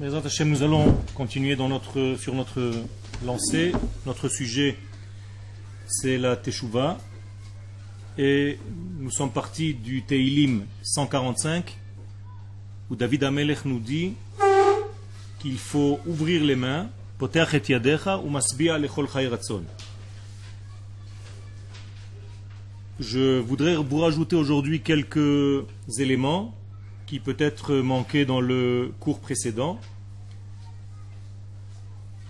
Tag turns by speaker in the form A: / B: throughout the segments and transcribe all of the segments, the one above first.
A: nous allons continuer sur notre lancée. Notre sujet, c'est la Teshuvah. Et nous sommes partis du Teilim 145, où David Amelech nous dit qu'il faut ouvrir les mains, Je voudrais vous rajouter aujourd'hui quelques éléments qui peut-être manquaient dans le cours précédent.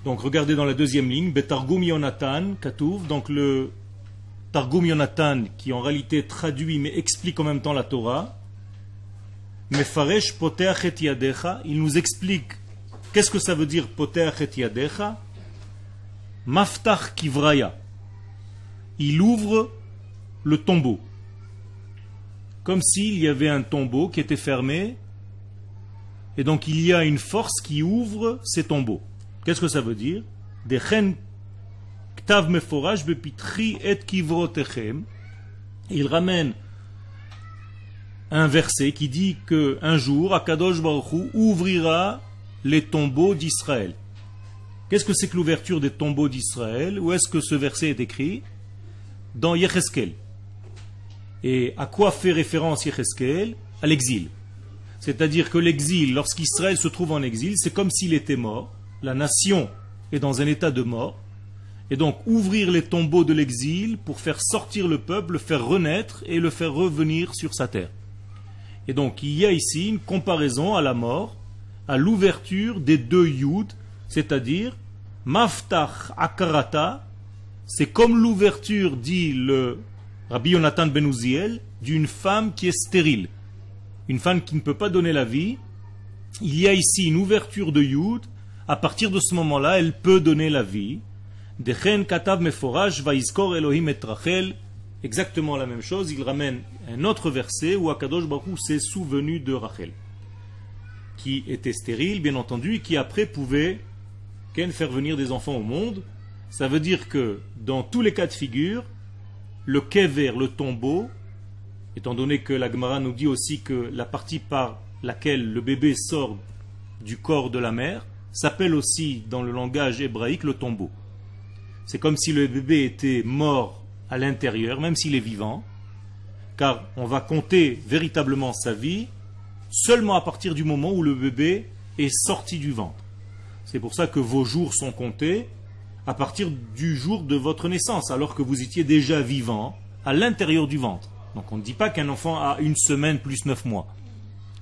A: Donc regardez dans la deuxième ligne, Betargum Yonatan, donc le Targum Yonatan qui en réalité traduit mais explique en même temps la Torah. Mefaresh Poteach et Yadecha, il nous explique qu'est-ce que ça veut dire Poteach et Yadecha. Kivraya, il ouvre le tombeau. Comme s'il y avait un tombeau qui était fermé, et donc il y a une force qui ouvre ces tombeaux. Qu'est-ce que ça veut dire? Il ramène un verset qui dit que un jour Akadosh Baruch ouvrira les tombeaux d'Israël. Qu'est-ce que c'est que l'ouverture des tombeaux d'Israël? Où est-ce que ce verset est écrit? Dans Yecheskel. Et à quoi fait référence Yecheskel? À l'exil. C'est-à-dire que l'exil, lorsqu'Israël se trouve en exil, c'est comme s'il était mort. La nation est dans un état de mort. Et donc ouvrir les tombeaux de l'exil pour faire sortir le peuple, le faire renaître et le faire revenir sur sa terre. Et donc il y a ici une comparaison à la mort, à l'ouverture des deux Yud, c'est-à-dire Maftach Akarata, c'est comme l'ouverture, dit le Rabbi Yonatan Ben d'une femme qui est stérile, une femme qui ne peut pas donner la vie. Il y a ici une ouverture de Yud, à partir de ce moment-là, elle peut donner la vie. Katav Meforaj Elohim et Rachel. Exactement la même chose, il ramène un autre verset où Akadosh Baruch s'est souvenu de Rachel, qui était stérile, bien entendu, et qui après pouvait faire venir des enfants au monde. Ça veut dire que dans tous les cas de figure, le kever, le tombeau, étant donné que la Gemara nous dit aussi que la partie par laquelle le bébé sort du corps de la mère s'appelle aussi dans le langage hébraïque le tombeau. C'est comme si le bébé était mort à l'intérieur, même s'il est vivant, car on va compter véritablement sa vie seulement à partir du moment où le bébé est sorti du ventre. C'est pour ça que vos jours sont comptés à partir du jour de votre naissance, alors que vous étiez déjà vivant à l'intérieur du ventre. Donc on ne dit pas qu'un enfant a une semaine plus neuf mois.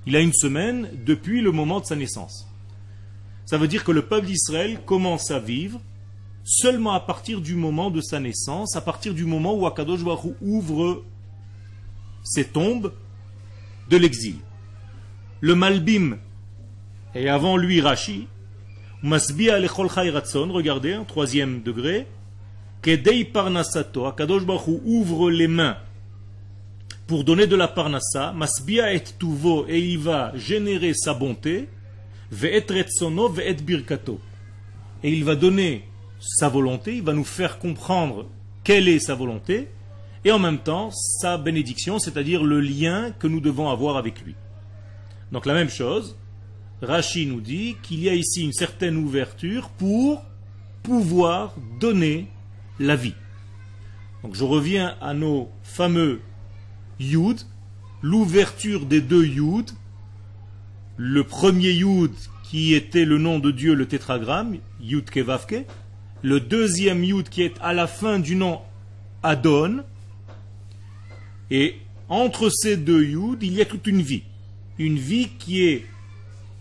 A: Il a une semaine depuis le moment de sa naissance. Ça veut dire que le peuple d'Israël commence à vivre seulement à partir du moment de sa naissance, à partir du moment où Akadosh ouvre ses tombes de l'exil. Le Malbim, et avant lui Rashi, Masbia lechol regardez, un troisième degré. Kedei parnasato, Akadosh Baruch ouvre les mains pour donner de la parnassa. Masbia et tuvo, et il va générer sa bonté. Ve'et retsono, ve'et birkato. Et il va donner sa volonté, il va nous faire comprendre quelle est sa volonté, et en même temps sa bénédiction, c'est-à-dire le lien que nous devons avoir avec lui. Donc la même chose, Rashi nous dit qu'il y a ici une certaine ouverture pour pouvoir donner la vie. Donc je reviens à nos fameux Yud, l'ouverture des deux Yud, le premier Yud qui était le nom de Dieu, le tétragramme, Yud Kevavke, le deuxième Yud qui est à la fin du nom Adon, et entre ces deux Yud, il y a toute une vie. Une vie qui est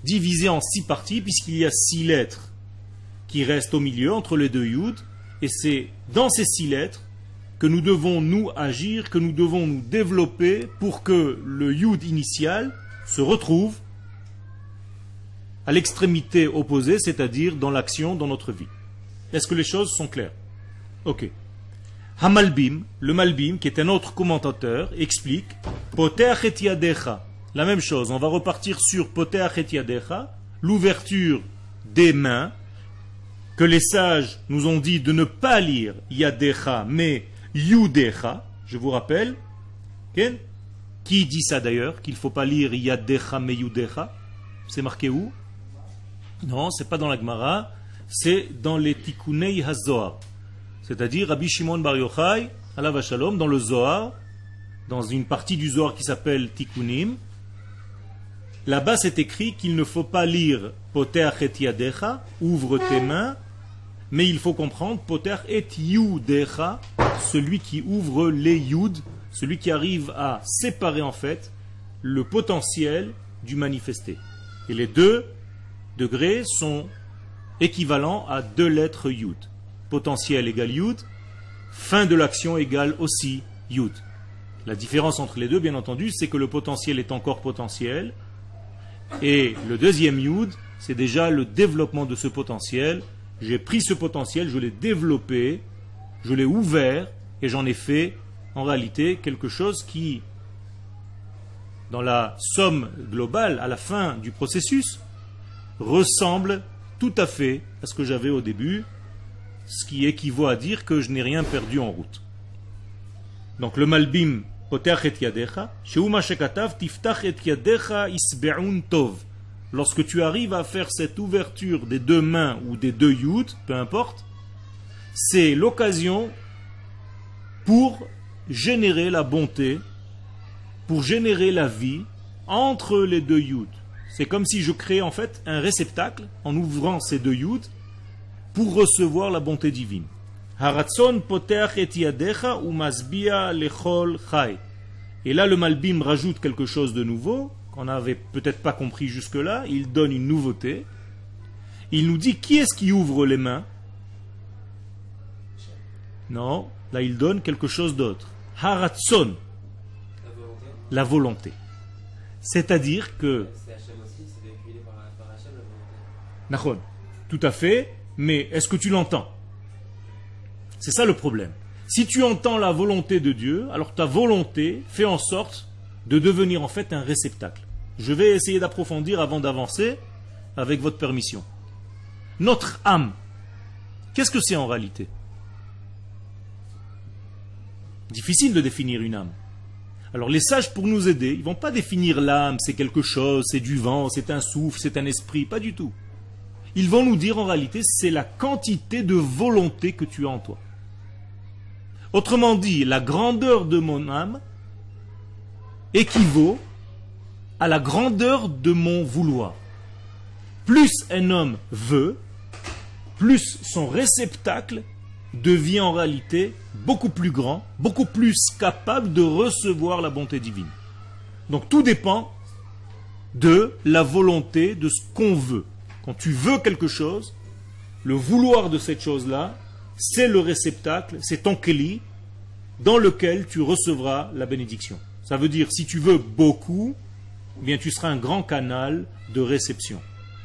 A: divisé en six parties, puisqu'il y a six lettres qui restent au milieu entre les deux yud, et c'est dans ces six lettres que nous devons nous agir, que nous devons nous développer pour que le yud initial se retrouve à l'extrémité opposée, c'est-à-dire dans l'action, dans notre vie. Est-ce que les choses sont claires? Ok. Hamalbim, le Malbim, qui est un autre commentateur, explique Poter la même chose, on va repartir sur Poteach et l'ouverture des mains, que les sages nous ont dit de ne pas lire Yadecha, mais Yudecha, je vous rappelle. Qui dit ça d'ailleurs Qu'il ne faut pas lire Yadecha mais Yudecha? C'est marqué où? Non, c'est pas dans la Gemara, c'est dans les Tikkunei HaZohar. C'est-à-dire Rabbi Shimon Bar Yochai, Allah Shalom, dans le Zohar, dans une partie du Zohar qui s'appelle Tikkunim, là-bas c'est écrit qu'il ne faut pas lire Poter et Yadecha, ouvre tes mains, mais il faut comprendre Poter et Yudecha, celui qui ouvre les Yud, celui qui arrive à séparer en fait le potentiel du manifesté. Et les deux degrés sont équivalents à deux lettres Yud. Potentiel égale Yud, fin de l'action égale aussi Yud. La différence entre les deux, bien entendu, c'est que le potentiel est encore potentiel, et le deuxième Yud, c'est déjà le développement de ce potentiel. J'ai pris ce potentiel, je l'ai développé, je l'ai ouvert, et j'en ai fait en réalité quelque chose qui dans la somme globale, à la fin du processus, ressemble tout à fait à ce que j'avais au début, ce qui équivaut à dire que je n'ai rien perdu en route. Donc le malbim Lorsque tu arrives à faire cette ouverture des deux mains ou des deux yud, peu importe, c'est l'occasion pour générer la bonté pour générer la vie entre les deux yud. C'est comme si je créais en fait un réceptacle en ouvrant ces deux yud pour recevoir la bonté divine. Haratson poter et ou masbia lechol chai. Et là, le Malbim rajoute quelque chose de nouveau qu'on n'avait peut-être pas compris jusque-là. Il donne une nouveauté. Il nous dit qui est-ce qui ouvre les mains? Non, là il donne quelque chose d'autre. Haratson, la volonté. C'est-à-dire que. Tout à fait, mais est-ce que tu l'entends? C'est ça le problème. Si tu entends la volonté de Dieu, alors ta volonté fait en sorte de devenir en fait un réceptacle. Je vais essayer d'approfondir avant d'avancer avec votre permission. Notre âme, qu'est-ce que c'est en réalité? Difficile de définir une âme. Alors les sages, pour nous aider, ils vont pas définir l'âme, c'est quelque chose, c'est du vent, c'est un souffle, c'est un esprit, pas du tout. Ils vont nous dire en réalité, c'est la quantité de volonté que tu as en toi. Autrement dit, la grandeur de mon âme équivaut à la grandeur de mon vouloir. Plus un homme veut, plus son réceptacle devient en réalité beaucoup plus grand, beaucoup plus capable de recevoir la bonté divine. Donc tout dépend de la volonté, de ce qu'on veut. Quand tu veux quelque chose, le vouloir de cette chose-là, c'est le réceptacle, c'est ton keli, dans lequel tu recevras la bénédiction. Ça veut dire, si tu veux beaucoup, eh bien tu seras un grand canal de réception.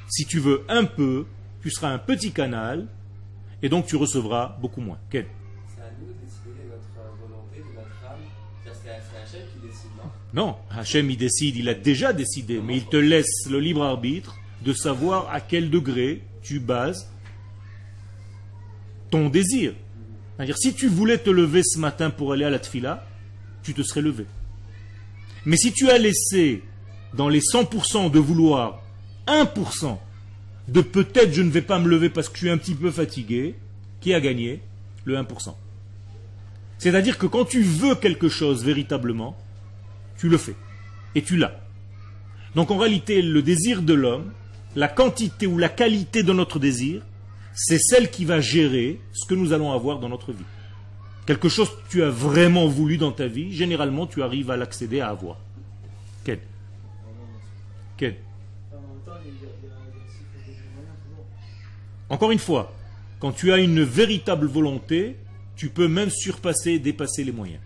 A: Si tu veux un peu, tu seras un petit canal et donc tu recevras beaucoup moins.
B: C'est à nous de décider notre volonté, de notre âme. C'est Hachem qui décide, non?
A: Non, Hachem il décide, il a déjà décidé, mais il te laisse le libre arbitre de savoir à quel degré tu bases ton désir. C'est-à-dire, si tu voulais te lever ce matin pour aller à la tfila, tu te serais levé. Mais si tu as laissé dans les 100% de vouloir 1% de peut-être je ne vais pas me lever parce que je suis un petit peu fatigué, qui a gagné Le 1%. C'est-à-dire que quand tu veux quelque chose véritablement, tu le fais. Et tu l'as. Donc en réalité, le désir de l'homme, la quantité ou la qualité de notre désir, c'est celle qui va gérer ce que nous allons avoir dans notre vie. Quelque chose que tu as vraiment voulu dans ta vie, généralement tu arrives à l'accéder à avoir. Quel Quel Encore une fois, quand tu as une véritable volonté, tu peux même surpasser et dépasser les moyens.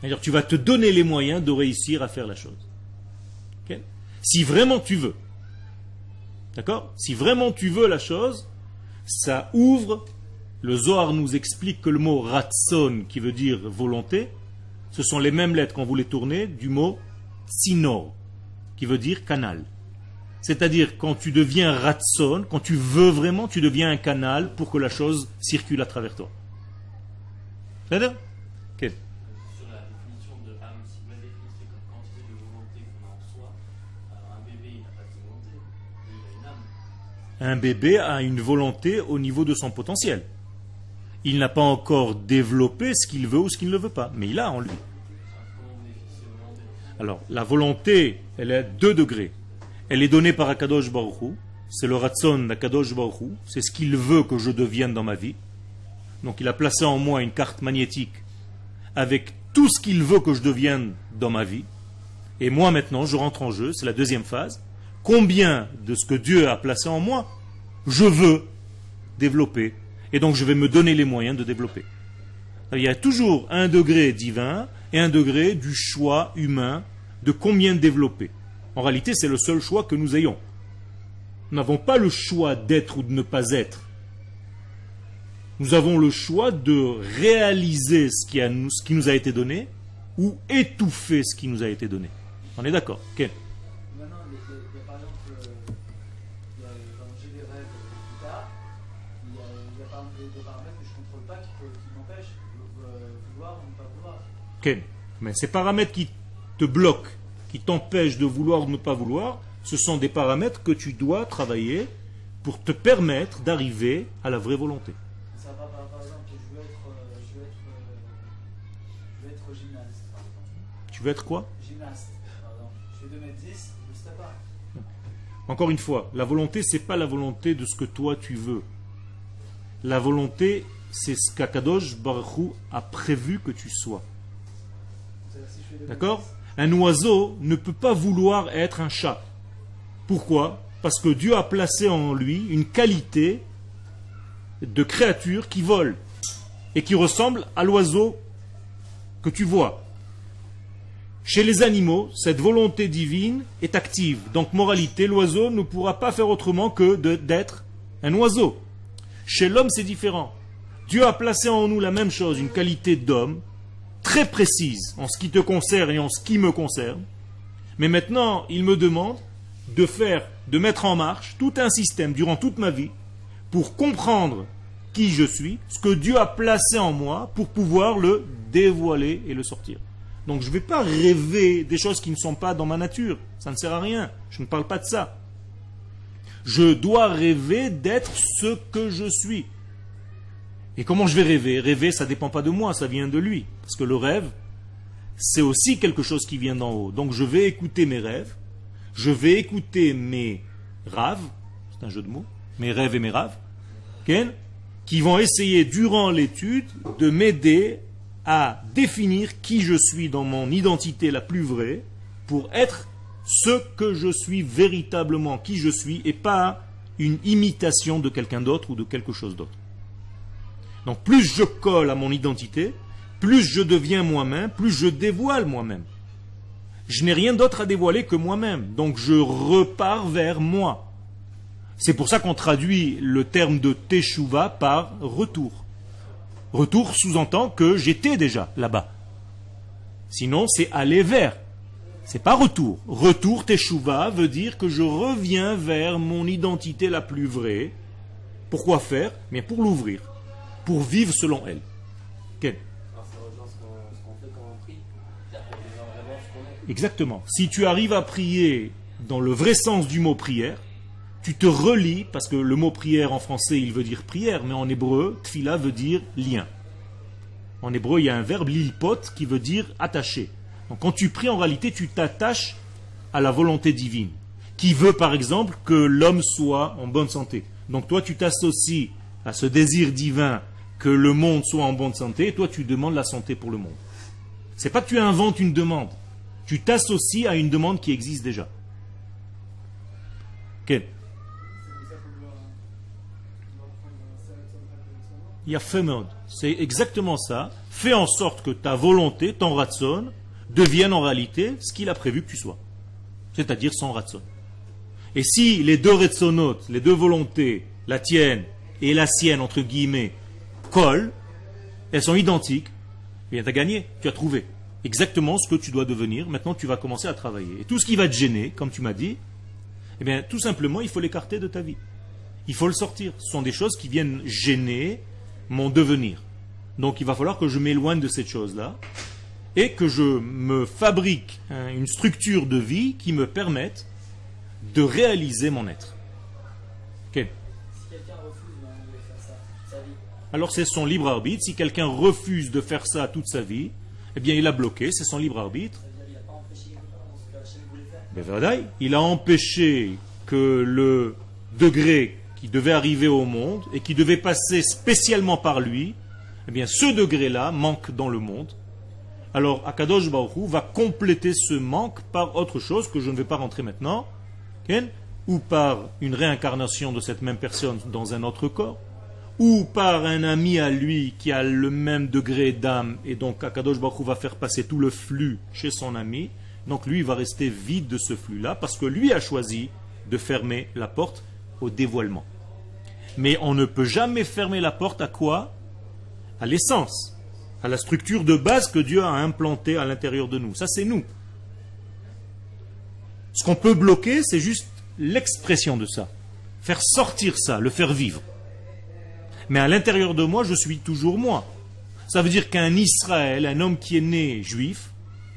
A: C'est-à-dire tu vas te donner les moyens de réussir à faire la chose. si vraiment tu veux. D'accord? Si vraiment tu veux la chose, ça ouvre. Le Zohar nous explique que le mot ratson, qui veut dire volonté, ce sont les mêmes lettres qu'on voulait tourner du mot sino, qui veut dire canal. C'est-à-dire, quand tu deviens ratson, quand tu veux vraiment, tu deviens un canal pour que la chose circule à travers toi.
B: C'est-à-dire Sur la définition de âme, si vous la définissez comme quantité de volonté qu'on a en soi, alors un bébé, a une
A: volonté au niveau de son potentiel. Il n'a pas encore développé ce qu'il veut ou ce qu'il ne veut pas, mais il a en lui. Alors, la volonté, elle est à deux degrés. Elle est donnée par Akadosh Baruch c'est le Ratson d'Akadosh Baruch c'est ce qu'il veut que je devienne dans ma vie. Donc il a placé en moi une carte magnétique avec tout ce qu'il veut que je devienne dans ma vie. Et moi maintenant, je rentre en jeu, c'est la deuxième phase. Combien de ce que Dieu a placé en moi, je veux développer. Et donc je vais me donner les moyens de développer. Il y a toujours un degré divin et un degré du choix humain de combien développer. En réalité, c'est le seul choix que nous ayons. Nous n'avons pas le choix d'être ou de ne pas être. Nous avons le choix de réaliser ce qui, nous a été donné ou étouffer ce qui nous a été donné. On est d'accord
C: Maintenant, il y a, par exemple, il y a, quand j'ai des rêves plus tard, il y a, il y a par exemple des, paramètres que je ne contrôle pas qui, qui m'empêchent de vouloir ou ne pas vouloir.
A: Ken, mais ces paramètres qui te bloquent, qui t'empêchent de vouloir ou de ne pas vouloir, ce sont des paramètres que tu dois travailler pour te permettre d'arriver à la vraie volonté.
C: Ça va, par exemple, je veux être, je veux être, je veux être gymnaste.
A: Tu veux être quoi?
C: Gymnaste, par exemple. Je fais 2m10, je sais pas.
A: Encore une fois, la volonté, c'est pas la volonté de ce que toi tu veux. La volonté, c'est ce qu'Akadosh Baruch a prévu que tu sois. D'accord? Un oiseau ne peut pas vouloir être un chat. Pourquoi? Parce que Dieu a placé en lui une qualité de créature qui vole et qui ressemble à l'oiseau que tu vois. Chez les animaux, cette volonté divine est active. Donc, moralité, l'oiseau ne pourra pas faire autrement que d'être un oiseau. Chez l'homme, c'est différent. Dieu a placé en nous la même chose, une qualité d'homme, très précise en ce qui te concerne et en ce qui me concerne. Mais maintenant, il me demande de faire, de mettre en marche tout un système durant toute ma vie pour comprendre qui je suis, ce que Dieu a placé en moi pour pouvoir le dévoiler et le sortir. Donc je ne vais pas rêver des choses qui ne sont pas dans ma nature. Ça ne sert à rien. Je ne parle pas de ça. Je dois rêver d'être ce que je suis. Et comment je vais rêver? Rêver, ça ne dépend pas de moi, ça vient de lui. Parce que le rêve, c'est aussi quelque chose qui vient d'en haut. Donc je vais écouter mes rêves je vais écouter mes raves, c'est un jeu de mots, mes rêves et mes raves, qui vont essayer durant l'étude de m'aider à définir qui je suis dans mon identité la plus vraie pour être ce que je suis véritablement, qui je suis, et pas une imitation de quelqu'un d'autre ou de quelque chose d'autre. Donc plus je colle à mon identité, plus je deviens moi-même, plus je dévoile moi-même je n'ai rien d'autre à dévoiler que moi-même. Donc je repars vers moi. C'est pour ça qu'on traduit le terme de teshuva par retour. Retour sous-entend que j'étais déjà là-bas. Sinon, c'est aller vers. C'est pas retour. Retour teshuva veut dire que je reviens vers mon identité la plus vraie. Pourquoi faire? Mais pour l'ouvrir, pour vivre selon elle. Exactement. Si tu arrives à prier dans le vrai sens du mot prière, tu te relis, parce que le mot prière en français, il veut dire prière, mais en hébreu, tfila veut dire lien. En hébreu, il y a un verbe lilpot qui veut dire attacher. Donc quand tu pries, en réalité, tu t'attaches à la volonté divine, qui veut par exemple que l'homme soit en bonne santé. Donc toi, tu t'associes à ce désir divin que le monde soit en bonne santé, et toi, tu demandes la santé pour le monde. C'est pas que tu inventes une demande, tu t'associes à une demande qui existe déjà. Quel Il y a C'est exactement ça. Fais en sorte que ta volonté, ton ratson, devienne en réalité ce qu'il a prévu que tu sois. C'est-à-dire son ratson. Et si les deux ratsonotes, les deux volontés, la tienne et la sienne, entre guillemets, collent, elles sont identiques, bien tu as gagné, tu as trouvé exactement ce que tu dois devenir. Maintenant, tu vas commencer à travailler. Et tout ce qui va te gêner, comme tu m'as dit, eh bien, tout simplement, il faut l'écarter de ta vie. Il faut le sortir. Ce sont des choses qui viennent gêner mon devenir. Donc, il va falloir que je m'éloigne de cette chose-là et que je me fabrique une structure de vie qui me permette de réaliser mon être. Ok? Alors c'est son libre arbitre. Si quelqu'un refuse de faire ça toute sa vie, eh bien il a bloqué, c'est son libre arbitre. Ben, il a empêché que le degré qui devait arriver au monde et qui devait passer spécialement par lui, eh bien ce degré-là manque dans le monde. Alors Akadosh Baruch Hu va compléter ce manque par autre chose que je ne vais pas rentrer maintenant, ou par une réincarnation de cette même personne dans un autre corps, ou par un ami à lui qui a le même degré d'âme, et donc Akadosh Baruch va faire passer tout le flux chez son ami, donc lui il va rester vide de ce flux-là, parce que lui a choisi de fermer la porte au dévoilement. Mais on ne peut jamais fermer la porte à quoi? À l'essence, à la structure de base que Dieu a implantée à l'intérieur de nous. Ça c'est nous. Ce qu'on peut bloquer, c'est juste l'expression de ça. Faire sortir ça, le faire vivre. Mais à l'intérieur de moi, je suis toujours moi. Ça veut dire qu'un Israël, un homme qui est né juif,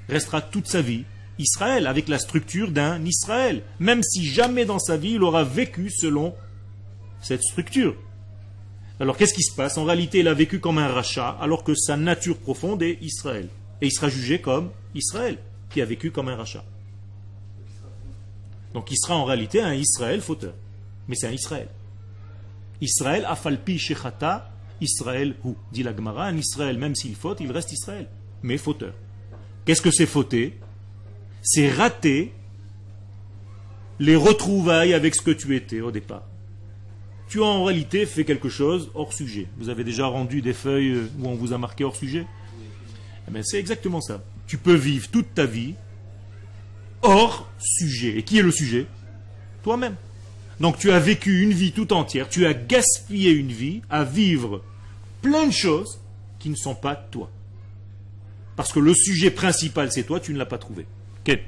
A: restera toute sa vie Israël, avec la structure d'un Israël, même si jamais dans sa vie il aura vécu selon cette structure. Alors qu'est-ce qui se passe? En réalité, il a vécu comme un rachat, alors que sa nature profonde est Israël. Et il sera jugé comme Israël, qui a vécu comme un rachat. Donc il sera en réalité un Israël fauteur. Mais c'est un Israël. Israël, afalpi shechata, Israël hu. Dit la Gemara, un Israël, même s'il faute, il reste Israël. Mais fauteur. Qu'est-ce que c'est fauter? C'est rater les retrouvailles avec ce que tu étais au départ. Tu as en réalité fait quelque chose hors sujet. Vous avez déjà rendu des feuilles où on vous a marqué hors sujet? Eh bien, C'est exactement ça. Tu peux vivre toute ta vie hors sujet. Et qui est le sujet? Toi-même. Donc tu as vécu une vie tout entière, tu as gaspillé une vie à vivre plein de choses qui ne sont pas toi. Parce que le sujet principal c'est toi, tu ne l'as pas trouvé. Quel?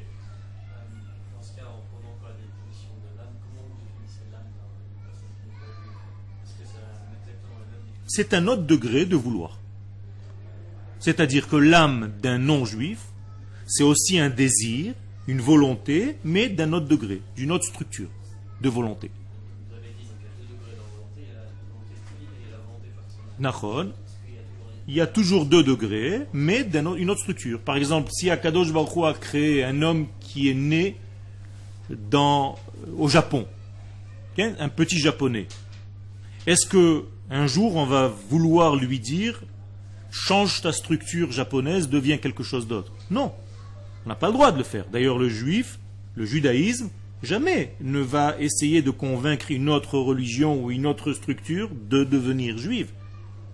B: C'est
A: un autre degré de vouloir. C'est-à-dire que l'âme d'un non-juif, c'est aussi un désir, une volonté, mais d'un autre degré, d'une autre structure de volonté. Nachon, il y a toujours deux degrés, mais d'une autre structure. Par exemple, si Akadosh Baruch a créé un homme qui est né dans, au Japon, un petit japonais, est-ce que un jour on va vouloir lui dire change ta structure japonaise, deviens quelque chose d'autre? Non, on n'a pas le droit de le faire. D'ailleurs, le juif, le judaïsme, jamais ne va essayer de convaincre une autre religion ou une autre structure de devenir juive.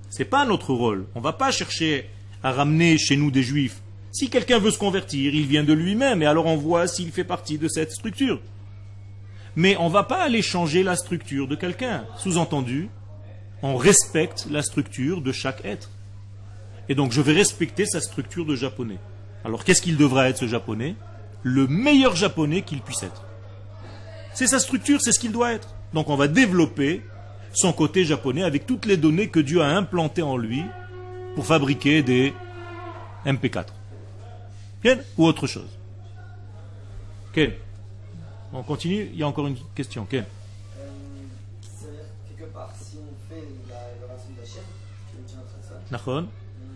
A: C'est pas notre rôle. On va pas chercher à ramener chez nous des juifs. Si quelqu'un veut se convertir, il vient de lui-même et alors on voit s'il fait partie de cette structure. Mais on va pas aller changer la structure de quelqu'un. Sous-entendu, on respecte la structure de chaque être. Et donc je vais respecter sa structure de japonais. Alors qu'est-ce qu'il devra être ce japonais? Le meilleur japonais qu'il puisse être. C'est sa structure, c'est ce qu'il doit être. Donc on va développer son côté japonais avec toutes les données que Dieu a implantées en lui pour fabriquer des MP4. Bien Ou autre chose? Ken On continue? Il y a encore une question. Ken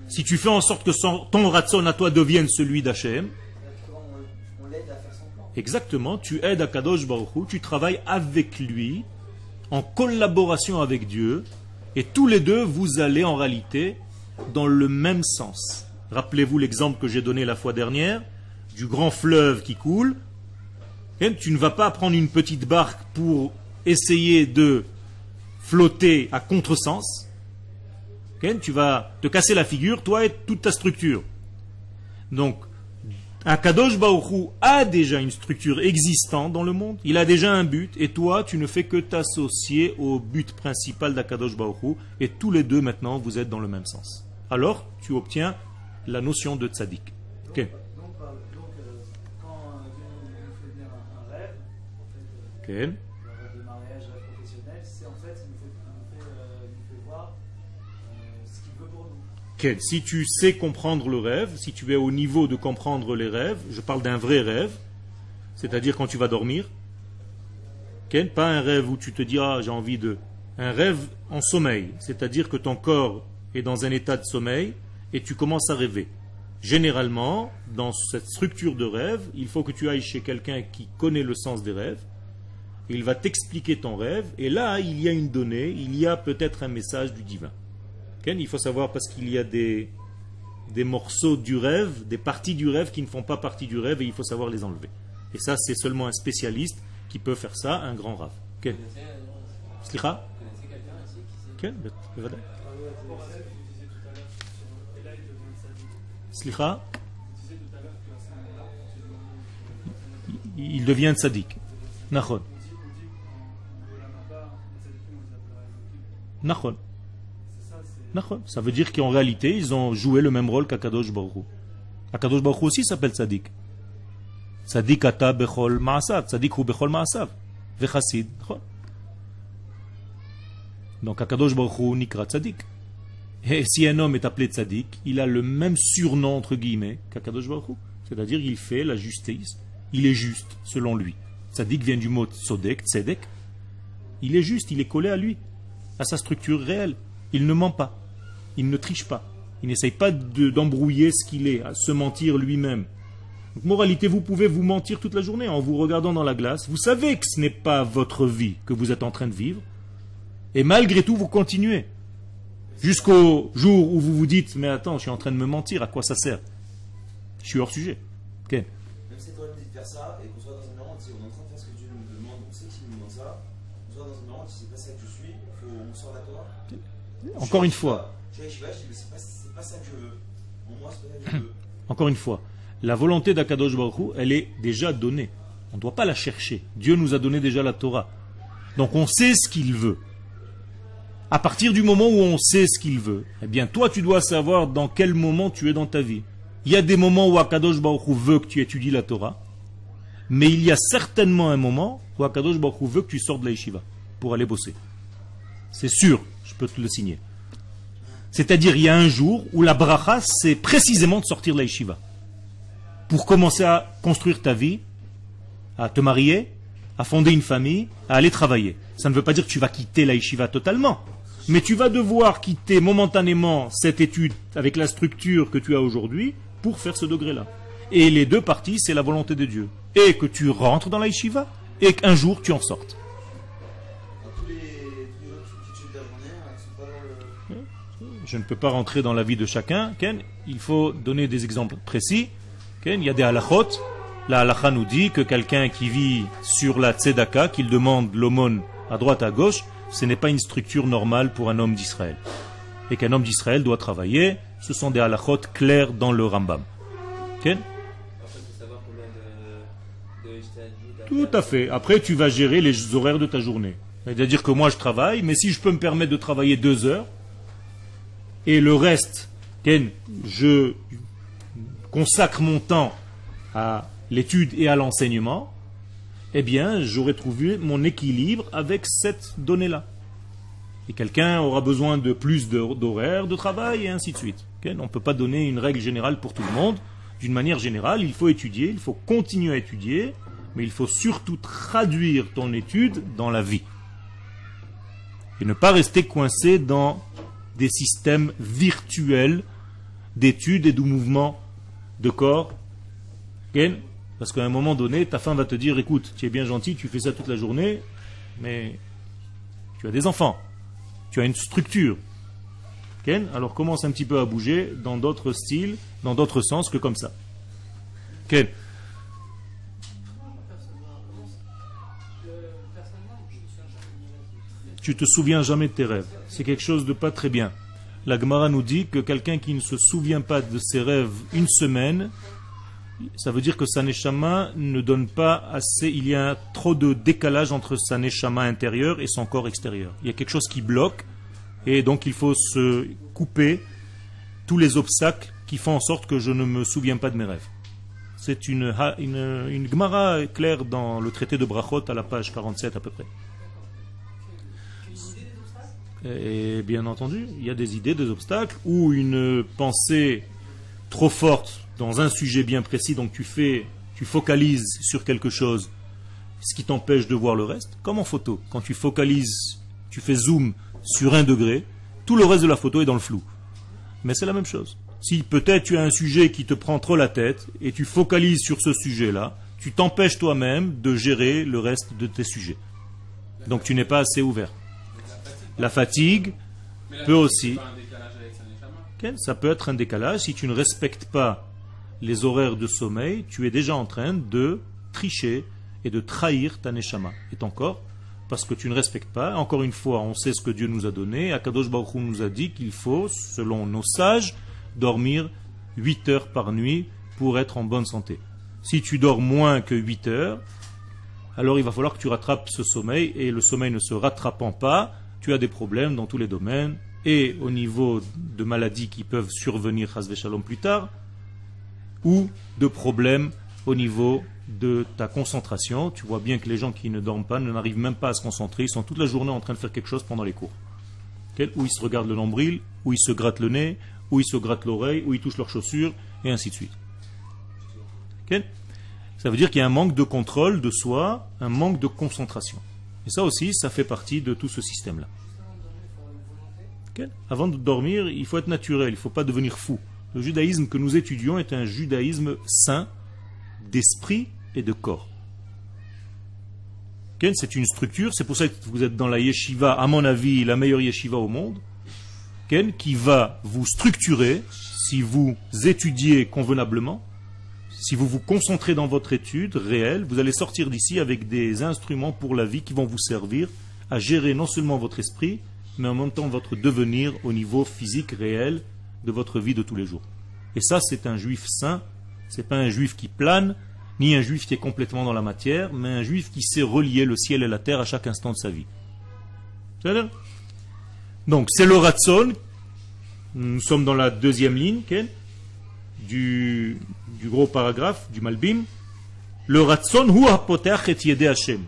D: Si
A: tu fais en sorte que son- ton ratson à toi devienne celui d'Hachem,
D: comment on, on l'aide à faire son plan.
A: Exactement, tu aides Akadosh Baruch tu travailles avec lui, en collaboration avec Dieu, et tous les deux, vous allez en réalité dans le même sens. Rappelez-vous l'exemple que j'ai donné la fois dernière, du grand fleuve qui coule. Et tu ne vas pas prendre une petite barque pour essayer de flotter à contresens. Tu vas te casser la figure, toi et toute ta structure. Donc, Akadosh Hu a déjà une structure existante dans le monde, il a déjà un but, et toi, tu ne fais que t'associer au but principal d'Akadosh Hu, et tous les deux maintenant, vous êtes dans le même sens. Alors, tu obtiens la notion de tzaddik. Ok.
C: Donc, donc, euh, quand euh, fait venir un, un rêve, en fait, euh,
A: Ok.
C: le rêve de mariage, rêve professionnel, c'est en fait, il nous fait, il nous fait, euh, il nous fait voir euh, ce qu'il veut
A: Si tu sais comprendre le rêve, si tu es au niveau de comprendre les rêves, je parle d'un vrai rêve, c'est-à-dire quand tu vas dormir. Pas un rêve où tu te dis ah j'ai envie de. Un rêve en sommeil, c'est-à-dire que ton corps est dans un état de sommeil et tu commences à rêver. Généralement, dans cette structure de rêve, il faut que tu ailles chez quelqu'un qui connaît le sens des rêves. Il va t'expliquer ton rêve et là il y a une donnée, il y a peut-être un message du divin. Il faut savoir parce qu'il y a des, des morceaux du rêve, des parties du rêve qui ne font pas partie du rêve et il faut savoir les enlever. Et ça, c'est seulement un spécialiste qui peut faire ça, un grand rave.
E: Connaissez, euh,
A: Slicha
C: il devient sadique.
A: Slicha, il devient tzaddik. Nachon. Nachon.
C: Ça,
A: veut dire qu'en réalité, ils ont joué le même rôle qu'Akadosh Baruch. Akadosh Baruch aussi s'appelle tzaddik. Tzaddik ata bechol ma'asav. Tzaddik hu bechol ma'asav. Vechassid. Donc Akadosh Baruch nikra tzaddik. Et si un homme est appelé tzaddik, il a le même surnom entre guillemets qu'Akadosh Baruch. C'est-à-dire il fait la justice. Il est juste, selon lui. Tzaddik vient du mot tzodek, tzedek. Il est juste, il est collé à lui, à sa structure réelle. Il ne ment pas. Il ne triche pas. Il n'essaye pas de- d'embrouiller ce qu'il est, à se mentir lui-même. Donc, moralité, vous pouvez vous mentir toute la journée en vous regardant dans la glace. Vous savez que ce n'est pas votre vie que vous êtes en train de vivre. Et malgré tout, vous continuez. Jusqu'au jour où vous vous dites, mais attends, je suis en train de me mentir, à quoi ça sert? Je suis hors sujet. Ok.
F: Même si toi faire ça et qu'on soit dans un environnement, on est en train de faire ce que Dieu nous demande, on sait qu'il nous demande ça, on soit dans un environnement, on dit c'est pas ça que je suis, on sort la Torah.
A: Encore une fois, Encore une fois, la volonté d'Akadosh Baruch elle est déjà donnée. On ne doit pas la chercher. Dieu nous a donné déjà la Torah. Donc on sait ce qu'il veut. À partir du moment où on sait ce qu'il veut, eh bien toi tu dois savoir dans quel moment tu es dans ta vie. Il y a des moments où Akadosh Baruch veut que tu étudies la Torah, mais il y a certainement un moment où Akadosh Baruch veut que tu sortes de la yeshiva pour aller bosser. C'est sûr, je peux te le signer. C'est-à-dire, il y a un jour où la bracha, c'est précisément de sortir de la. Pour commencer à construire ta vie, à te marier, à fonder une famille, à aller travailler. Ça ne veut pas dire que tu vas quitter la totalement. Mais tu vas devoir quitter momentanément cette étude avec la structure que tu as aujourd'hui pour faire ce degré-là. Et les deux parties, c'est la volonté de Dieu. Et que tu rentres dans la et qu'un jour tu en sortes. Je ne peux pas rentrer dans la vie de chacun. Ken, il faut donner des exemples précis. Ken, il y a des halachot. La halacha nous dit que quelqu'un qui vit sur la tzedaka, qu'il demande l'aumône à droite à gauche, ce n'est pas une structure normale pour un homme d'Israël. Et qu'un homme d'Israël doit travailler. Ce sont des halachot clairs dans le Rambam. Ken? Tout à fait. Après, tu vas gérer les horaires de ta journée. C'est-à-dire que moi, je travaille, mais si je peux me permettre de travailler deux heures, et le reste, je consacre mon temps à l'étude et à l'enseignement, eh bien, j'aurai trouvé mon équilibre avec cette donnée-là. Et quelqu'un aura besoin de plus d'horaires de travail, et ainsi de suite. Ken, on ne peut pas donner une règle générale pour tout le monde. D'une manière générale, il faut étudier, il faut continuer à étudier, mais il faut surtout traduire ton étude dans la vie. Et ne pas rester coincé dans des systèmes virtuels d'études et de mouvements de corps. Parce qu'à un moment donné, ta femme va te dire, écoute, tu es bien gentil, tu fais ça toute la journée, mais tu as des enfants, tu as une structure. Alors commence un petit peu à bouger dans d'autres styles, dans d'autres sens que comme ça. Ken tu te souviens jamais de tes rêves. C'est quelque chose de pas très bien. La Gemara nous dit que quelqu'un qui ne se souvient pas de ses rêves une semaine, ça veut dire que sa neshama ne donne pas assez, il y a trop de décalage entre sa neshama intérieure et son corps extérieur. Il y a quelque chose qui bloque, et donc il faut se couper tous les obstacles qui font en sorte que je ne me souviens pas de mes rêves. C'est une, une, une Gemara claire dans le traité de Brachot à la page 47 à peu près. Et bien entendu, il y a des idées, des obstacles, ou une pensée trop forte dans un sujet bien précis, donc tu fais, tu focalises sur quelque chose. ce qui t'empêche de voir le reste, comme en photo. Quand tu focalises, tu fais zoom sur un degré, tout le reste de la photo est dans le flou. Mais c'est la même chose. Si peut-être tu as un sujet qui te prend trop la tête et tu focalises sur ce sujet-là, tu t'empêches toi-même de gérer le reste de tes sujets. Donc tu n'es pas assez ouvert. La fatigue peut aussi. Ça peut être un décalage. Si tu ne respectes pas les horaires de sommeil, tu es déjà en train de tricher et de trahir ta neshama et ton corps parce que tu ne respectes pas. Encore une fois, on sait ce que Dieu nous a donné. Akadosh Baruch Hu nous a dit qu'il faut, selon nos sages, dormir 8 heures par nuit pour être en bonne santé. Si tu dors moins que 8 heures, alors il va falloir que tu rattrapes ce sommeil et le sommeil ne se rattrapant pas, tu as des problèmes dans tous les domaines et au niveau de maladies qui peuvent survenir plus tard ou de problèmes au niveau de ta concentration. Tu vois bien que les gens qui ne dorment pas n'arrivent même pas à se concentrer, ils sont toute la journée en train de faire quelque chose pendant les cours. Ou ils se regardent le nombril, ou ils se grattent le nez, ou ils se grattent l'oreille, ou ils touchent leurs chaussures, et ainsi de suite. Ça veut dire qu'il y a un manque de contrôle de soi, un manque de concentration. Et ça aussi, ça fait partie de tout ce système-là. Avant de dormir, il faut être naturel, il ne faut pas devenir fou. Le judaïsme que nous étudions est un judaïsme saint d'esprit et de corps. C'est une structure, c'est pour ça que vous êtes dans la yeshiva, à mon avis, la meilleure yeshiva au monde, qui va vous structurer si vous étudiez convenablement si vous vous concentrez dans votre étude réelle, vous allez sortir d'ici avec des instruments pour la vie qui vont vous servir à gérer non seulement votre esprit, mais en même temps votre devenir au niveau physique réel de votre vie de tous les jours. Et ça, c'est un juif saint, c'est pas un juif qui plane, ni un juif qui est complètement dans la matière, mais un juif qui sait relier le ciel et la terre à chaque instant de sa vie. C'est-à-dire Donc, c'est le ratson. Nous sommes dans la deuxième ligne, du, gros paragraphe, du Malbim. Le ratson hu et yedei Hashem.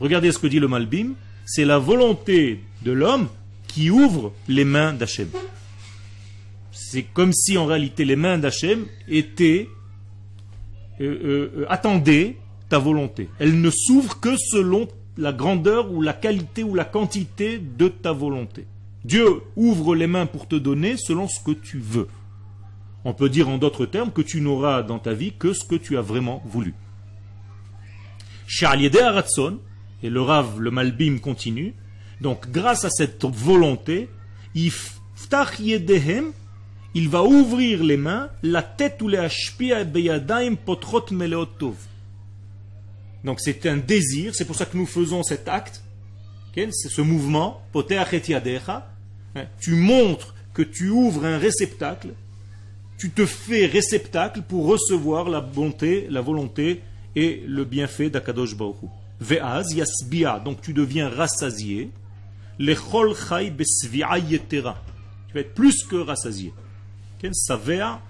A: Regardez ce que dit le Malbim. C'est la volonté de l'homme qui ouvre les mains d'Hachem. C'est comme si en réalité les mains d'Hachem étaient euh, euh, euh, attendaient ta volonté. Elles ne s'ouvrent que selon la grandeur ou la qualité ou la quantité de ta volonté. Dieu ouvre les mains pour te donner selon ce que tu veux. On peut dire en d'autres termes que tu n'auras dans ta vie que ce que tu as vraiment voulu. Sha'al yedei haratzon, et le Rav, le Malbim continue, donc grâce à cette volonté, il va ouvrir les mains, la tête ou les beyadaim potrot meleot tov. Donc c'est un désir, c'est pour ça que nous faisons cet acte, ok, c'est ce mouvement, hein, tu montres que tu ouvres un réceptacle, tu te fais réceptacle pour recevoir la bonté, la volonté et le bienfait d'Akadosh Baruch. Ve'az yasbia, donc tu deviens rassasié. Lechol chai besvi'a yetera. Tu vas être plus que rassasié. Ken savea,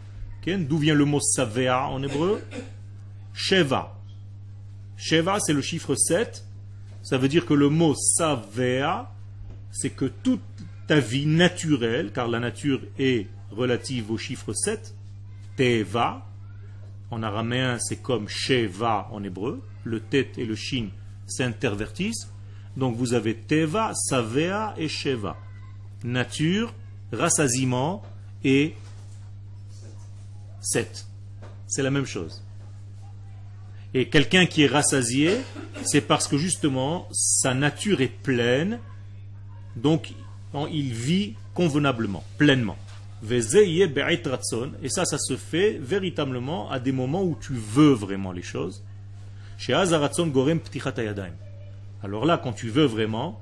A: ken, d'où vient le mot savea en hébreu? Sheva. Sheva, c'est le chiffre 7. Ça veut dire que le mot savea, c'est que toute ta vie naturelle, car la nature est relative au chiffre 7, teva, en araméen c'est comme sheva en hébreu, le tet et le shin s'intervertissent, donc vous avez teva, savea et sheva. Nature, rassasiement et 7. C'est la même chose. Et quelqu'un qui est rassasié, c'est parce que justement sa nature est pleine, donc il vit convenablement, pleinement. Et ça, ça se fait véritablement à des moments où tu veux vraiment les choses. Alors là, quand tu veux vraiment,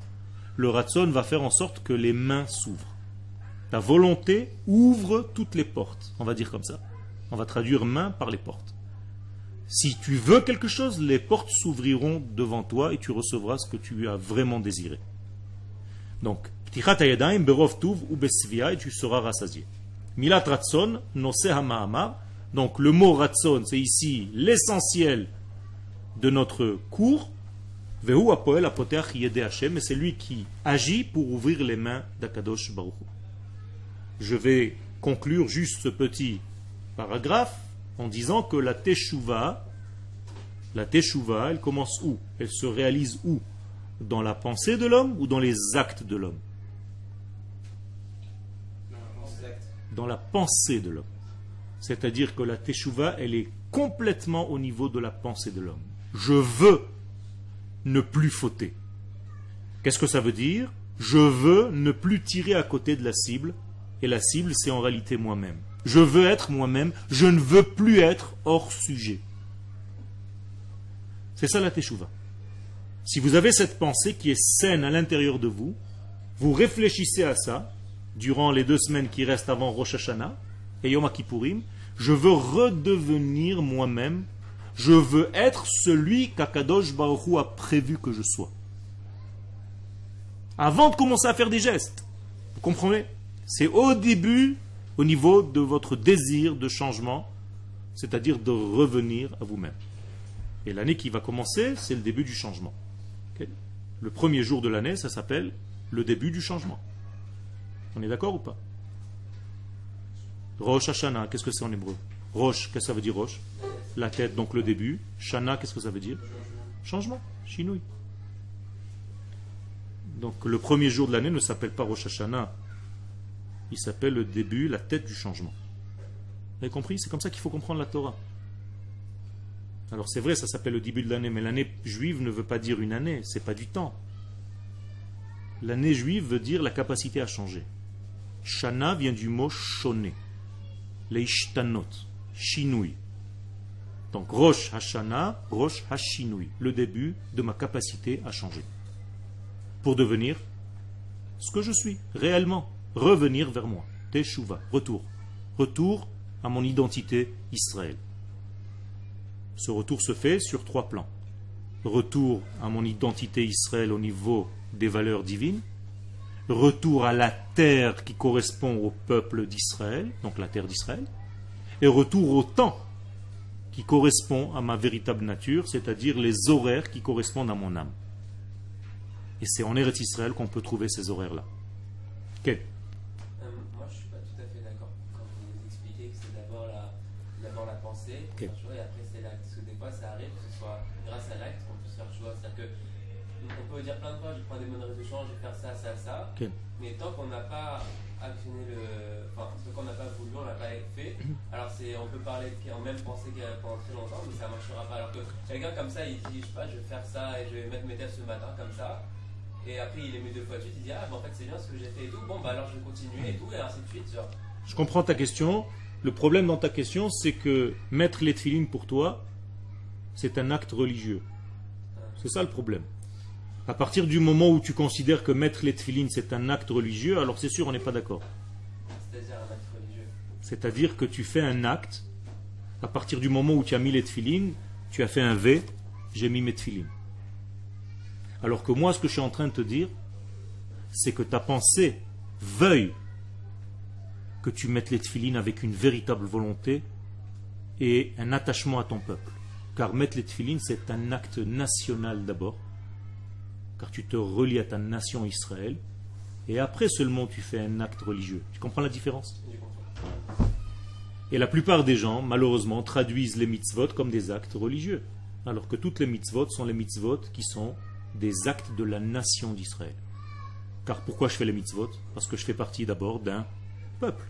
A: le ratson va faire en sorte que les mains s'ouvrent. Ta volonté ouvre toutes les portes, on va dire comme ça. On va traduire main par les portes. Si tu veux quelque chose, les portes s'ouvriront devant toi et tu recevras ce que tu as vraiment désiré. Donc, et tu seras rassasié. Milat ratson, Donc le mot ratson, c'est ici l'essentiel de notre cours. Vehu apoel apoteach yedei Hashem, et c'est lui qui agit pour ouvrir les mains d'Akadosh Baruch. Je vais conclure juste ce petit paragraphe en disant que la teshuva, La teshuva, elle commence où? Elle se réalise où? Dans la pensée de l'homme ou dans les actes de l'homme? Dans la pensée de l'homme. C'est-à-dire que la teshuva, elle est complètement au niveau de la pensée de l'homme. Je veux ne plus fauter. Qu'est-ce que ça veut dire? Je veux ne plus tirer à côté de la cible. Et la cible, c'est en réalité moi-même. Je veux être moi-même. Je ne veux plus être hors sujet. C'est ça la teshuva. Si vous avez cette pensée qui est saine à l'intérieur de vous, vous réfléchissez à ça durant les deux semaines qui restent avant Rosh Hashanah et Yom Kippourim. Je veux redevenir moi-même. Je veux être celui qu'Akadosh Baruch a prévu que je sois. Avant de commencer à faire des gestes. Vous comprenez? C'est au début, au niveau de votre désir de changement, c'est-à-dire de revenir à vous-même. Et l'année qui va commencer, c'est le début du changement. Le premier jour de l'année, ça s'appelle le début du changement. On est d'accord ou pas? Rosh Hashanah, qu'est-ce que c'est en hébreu? Rosh, qu'est-ce que ça veut dire Rosh? La tête, donc le début. Shana, qu'est-ce que ça veut dire? Changement, chinouille. Donc le premier jour de l'année ne s'appelle pas Rosh Hashanah. Il s'appelle le début, la tête du changement. Vous avez compris? C'est comme ça qu'il faut comprendre la Torah. Alors c'est vrai, ça s'appelle le début de l'année, mais l'année juive ne veut pas dire une année, c'est pas du temps. L'année juive veut dire la capacité à changer. Shana vient du mot shoné, leishtanot, shinui. Donc Rosh Hashana, Rosh Hashinui, le début de ma capacité à changer. Pour devenir ce que je suis, réellement, revenir vers moi. Teshuva, retour. Retour à mon identité Israël. Ce retour se fait sur trois plans. Retour à mon identité Israël au niveau des valeurs divines. Retour à la terre qui correspond au peuple d'Israël, donc la terre d'Israël. Et retour au temps qui correspond à ma véritable nature, c'est-à-dire les horaires qui correspondent à mon âme. Et c'est en Eretz Israël qu'on peut trouver ces horaires-là. Ok.
E: Euh, moi, je suis pas tout à fait d'accord quand vous expliquez que c'est d'abord la, pensée, et après c'est l'acte. Parce que des fois, ça arrive que ce soit grâce à l'acte qu'on puisse faire choix. C'est-à-dire que dire plein de fois, je prends des bonnes résolutions, je vais faire ça, ça, ça. Mais tant qu'on n'a pas actionné le. Enfin, ce qu'on n'a pas voulu, on l'a pas fait. Alors, c'est, on peut parler de en même pensée qu'il y a pendant très longtemps, mais ça marchera pas. Alors que quelqu'un comme ça, il dit, je sais pas, je vais faire ça et je vais mettre mes tests ce matin comme ça. Et après, il les met deux fois de suite, il dit, ah, mais en fait, c'est bien ce que j'ai fait et tout. Bon, bah alors je vais continuer et tout, et ainsi de suite. Genre.
A: Je comprends ta question. Le problème dans ta question, c'est que mettre les tefilines pour toi, c'est un acte religieux. C'est ça le problème. À partir du moment où tu considères que mettre les tefilines, c'est un acte religieux, alors c'est sûr, on n'est pas d'accord.
E: C'est-à-dire un acte religieux.
A: C'est-à-dire que tu fais un acte, à partir du moment où tu as mis les tefilines, tu as fait un V, j'ai mis mes tefilines. Alors que moi, ce que je suis en train de te dire, c'est que ta pensée veuille que tu mettes les tefilines avec une véritable volonté et un attachement à ton peuple. Car mettre les tefilines, c'est un acte national d'abord, car tu te relis à ta nation Israël, et après seulement tu fais un acte religieux. Tu comprends la différence? Et la plupart des gens, malheureusement, traduisent les mitzvot comme des actes religieux. Alors que toutes les mitzvot sont les mitzvot qui sont des actes de la nation d'Israël. Car pourquoi je fais les mitzvot? Parce que je fais partie d'abord d'un peuple.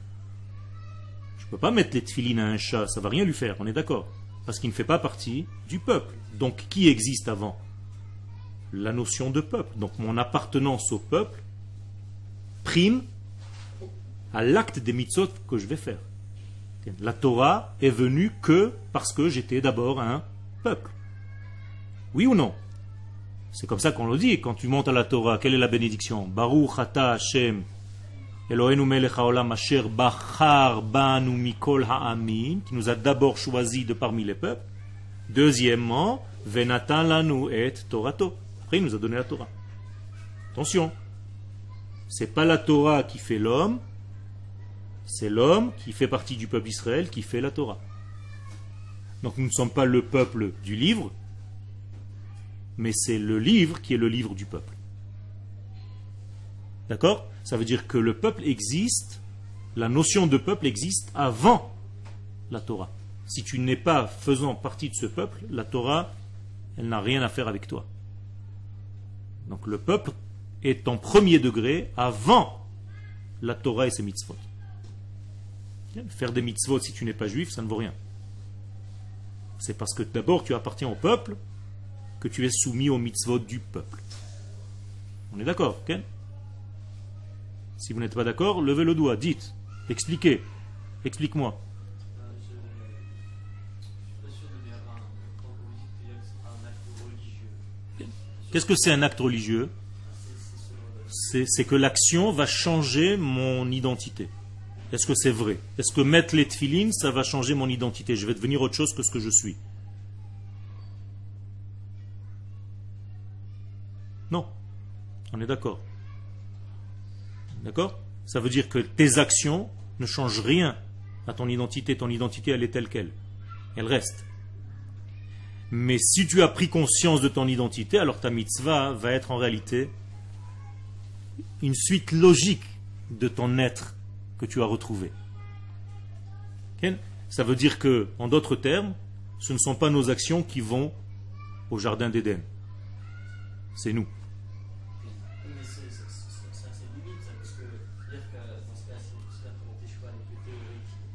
A: Je ne peux pas mettre les tefilines à un chat, ça va rien lui faire, on est d'accord. Parce qu'il ne fait pas partie du peuple. Donc qui existe avant? La notion de peuple. Donc mon appartenance au peuple prime à l'acte des mitzvot que je vais faire. La Torah est venue que parce que j'étais d'abord un peuple. Oui ou non? C'est comme ça qu'on le dit. Quand tu montes à la Torah, quelle est la bénédiction? Baruch ata Hashem Eloheinu melech haolam asher bachar banu mikol ha'amim qui nous a d'abord choisi de parmi les peuples. Deuxièmement, venatan lanu et Torato. Après, il nous a donné la Torah. Attention, c'est pas la Torah qui fait l'homme, c'est l'homme qui fait partie du peuple d'Israël qui fait la Torah. Donc nous ne sommes pas le peuple du livre, mais c'est le livre qui est le livre du peuple. D'accord? Ça veut dire que le peuple existe, la notion de peuple existe avant la Torah. Si tu n'es pas faisant partie de ce peuple, la Torah Elle n'a rien à faire avec toi. Donc le peuple est en premier degré avant la Torah et ses mitzvot. Faire des mitzvot si tu n'es pas juif, ça ne vaut rien. C'est parce que d'abord tu appartiens au peuple que tu es soumis aux mitzvot du peuple. On est d'accord, Ken? Si vous n'êtes pas d'accord, levez le doigt, dites, expliquez, explique-moi.
B: Euh, je je suis pas sûr de bien avoir un- quand vous dites qu'il y a que c'est un acte religieux.
A: Qu'est-ce que c'est un acte religieux?
B: C'est
A: que l'action va changer mon identité. Est-ce que c'est vrai? Est-ce que mettre les tefilines, ça va changer mon identité? Je vais devenir autre chose que ce que je suis Non. On est d'accord. D'accord? Ça veut dire que tes actions ne changent rien à ton identité. Ton identité, elle est telle qu'elle. Elle reste. Mais si tu as pris conscience de ton identité, alors ta mitzvah va être en réalité une suite logique de ton être que tu as retrouvé. Ça veut dire que, en d'autres termes, ce ne sont pas nos actions qui vont au jardin d'Éden. C'est nous.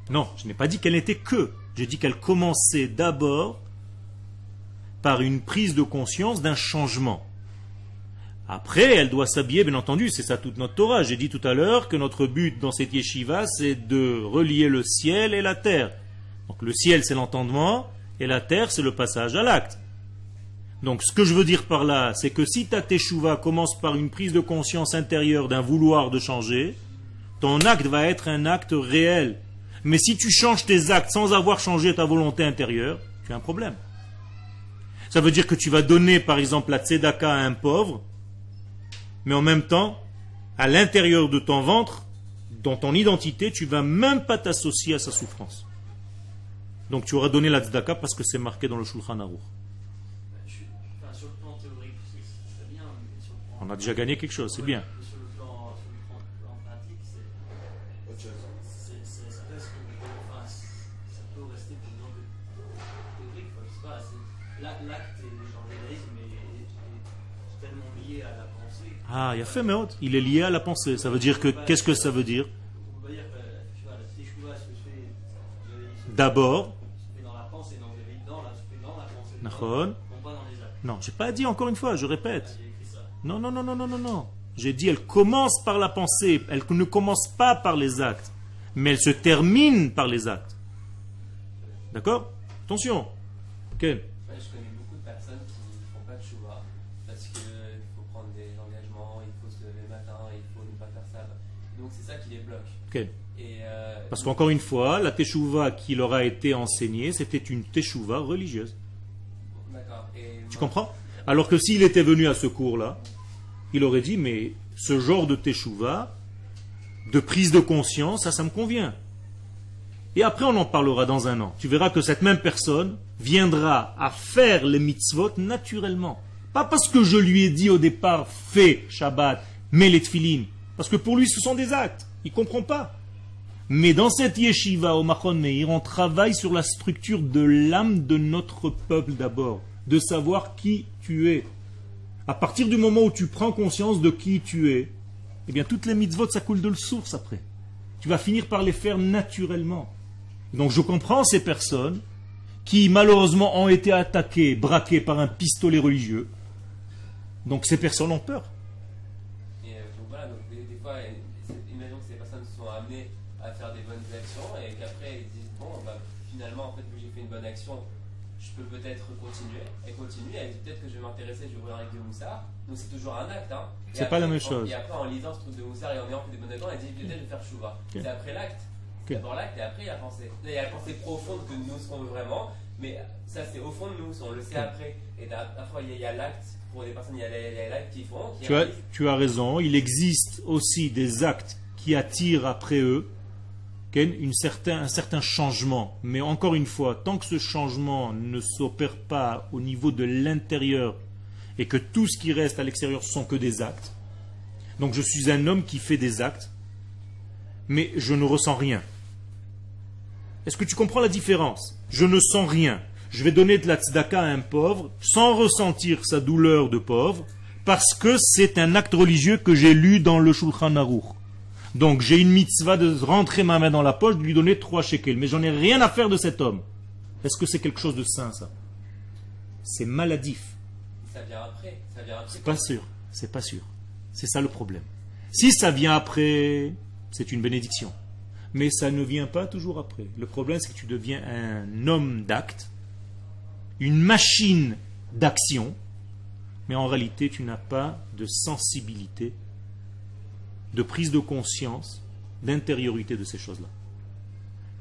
A: Non, je n'ai pas dit qu'elle n'était que. J'ai dit qu'elle commençait d'abord par une prise de conscience d'un changement. Après, elle doit s'habiller, bien entendu, c'est ça toute notre Torah. J'ai dit tout à l'heure que notre but dans cette yeshiva, c'est de relier le ciel et la terre. Donc le ciel, c'est l'entendement, et la terre, c'est le passage à l'acte. Donc ce que je veux dire par là, c'est que si ta teshuva commence par une prise de conscience intérieure d'un vouloir de changer, ton acte va être un acte réel. Mais si tu changes tes actes sans avoir changé ta volonté intérieure, tu as un problème. Ça veut dire que tu vas donner par exemple la tzedaka à un pauvre, mais en même temps, à l'intérieur de ton ventre, dans ton identité, tu vas même pas t'associer à sa souffrance. Donc tu auras donné la tzedaka parce que c'est marqué dans le Shulchan Aruch. On a déjà gagné quelque chose, c'est bien. Ah, il a fait, autre. Il est lié à la pensée. Ça veut dire que, qu'est-ce que ça veut dire? D'abord.
B: Non
A: j'ai pas dit encore une fois, je répète. Non, non, non, non, non, non, non. J'ai dit, elle commence par la pensée, elle ne commence pas par les actes, mais elle se termine par les actes. D'accord? Attention. Ok. Ok.
E: Et, euh,
A: Parce qu'encore une fois, la teshuva qui leur a été enseignée, c'était une teshuva religieuse.
E: D'accord. Et
A: Tu
E: moi-
A: comprends? Alors que s'il était venu à ce cours-là, il aurait dit, mais ce genre de teshuva, de prise de conscience, ça, ça me convient. Et après, on en parlera dans un an. Tu verras que cette même personne viendra à faire les mitzvot naturellement. Pas parce que je lui ai dit au départ, fais Shabbat, mets les tefilines. Parce que pour lui, ce sont des actes. Il comprend pas. Mais dans cette yeshiva au Machon Meir, on travaille sur la structure de l'âme de notre peuple d'abord, de savoir qui tu es. À partir du moment où tu prends conscience de qui tu es, eh bien toutes les mitzvot, ça coule de source après. Tu vas finir par les faire naturellement. Donc je comprends ces personnes qui malheureusement ont été attaquées, braquées par un pistolet religieux. Donc ces personnes ont peur.
E: Et euh, donc voilà, donc des, des fois, euh, c'est- imaginons que ces personnes se sont amenées à faire des bonnes actions et qu'après ils disent bon, bah, finalement, en fait, vu que j'ai fait une bonne action, je peux peut-être continuer et continuer. Et peut-être que je vais m'intéresser, je vais ouvrir un livre de Moussard. Donc c'est toujours un acte. Hein.
A: C'est pas la même
E: en-
A: chose.
E: Et après, en lisant ce truc de Moussard et en ayant fait des bonnes actions, elle dit peut-être je vais faire chouva. C'est après l'acte. D'abord l'acte et après il y a la pensée. Il y a la pensée profonde que nous serons vraiment, mais ça c'est au fond de nous, on le sait après. Et à la fois il y a- l'acte, pour des personnes, il y a a l'acte qui font, qui
A: Tu as, tu as raison, il existe aussi des actes qui attirent après eux un certain changement. Mais encore une fois, tant que ce changement ne s'opère pas au niveau de l'intérieur et que tout ce qui reste à l'extérieur sont que des actes, donc je suis un homme qui fait des actes, mais je ne ressens rien. Est-ce que tu comprends la différence? Je ne sens rien. je vais donner de la tzedaka à un pauvre sans ressentir sa douleur de pauvre, parce que c'est un acte religieux que j'ai lu dans le Shulchan Aruch. Donc j'ai une mitzvah de rentrer ma main dans la poche, de lui donner trois shekels. Mais j'en ai rien à faire de cet homme. Est-ce que c'est quelque chose de sain, ça? C'est maladif.
E: Ça vient après. Ça vient après.
A: C'est pas sûr. C'est pas sûr. C'est ça le problème. Si ça vient après, c'est une bénédiction. Mais ça ne vient pas toujours après. Le problème, c'est que tu deviens un homme d'acte, une machine d'action, mais en réalité, tu n'as pas de sensibilité, de prise de conscience, d'intériorité de ces choses-là.